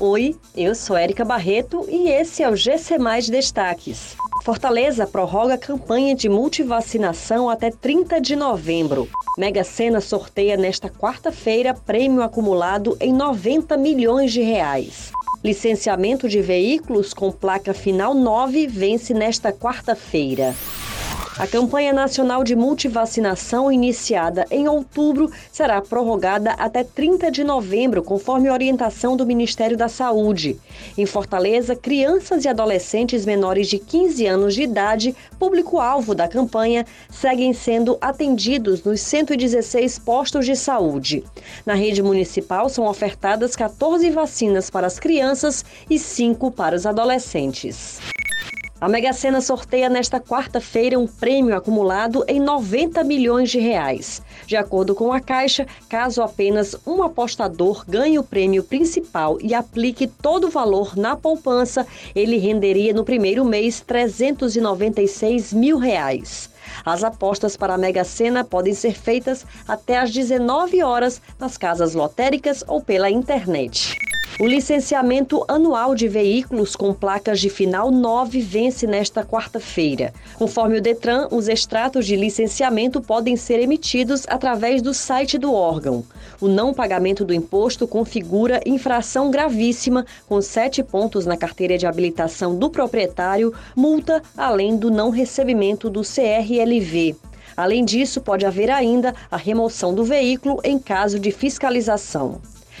Oi, eu sou Érica Barreto e esse é o GC Mais Destaques. Fortaleza prorroga campanha de multivacinação até 30 de novembro. Mega Sena sorteia nesta quarta-feira prêmio acumulado em 90 milhões de reais. Licenciamento de veículos com placa final 9 vence nesta quarta-feira. A campanha nacional de multivacinação, iniciada em outubro, será prorrogada até 30 de novembro, conforme orientação do Ministério da Saúde. Em Fortaleza, crianças e adolescentes menores de 15 anos de idade, público-alvo da campanha, seguem sendo atendidos nos 116 postos de saúde. Na rede municipal são ofertadas 14 vacinas para as crianças e 5 para os adolescentes. A Mega Sena sorteia nesta quarta-feira um prêmio acumulado em 90 milhões de reais. De acordo com a Caixa, caso apenas um apostador ganhe o prêmio principal e aplique todo o valor na poupança, ele renderia no primeiro mês 396 mil reais. As apostas para a Mega Sena podem ser feitas até às 19 horas nas casas lotéricas ou pela internet. O licenciamento anual de veículos com placas de final 9 vence nesta quarta-feira. Conforme o Detran, os extratos de licenciamento podem ser emitidos através do site do órgão. O não pagamento do imposto configura infração gravíssima, com sete pontos na carteira de habilitação do proprietário, multa além do não recebimento do CRLV. Além disso, pode haver ainda a remoção do veículo em caso de fiscalização.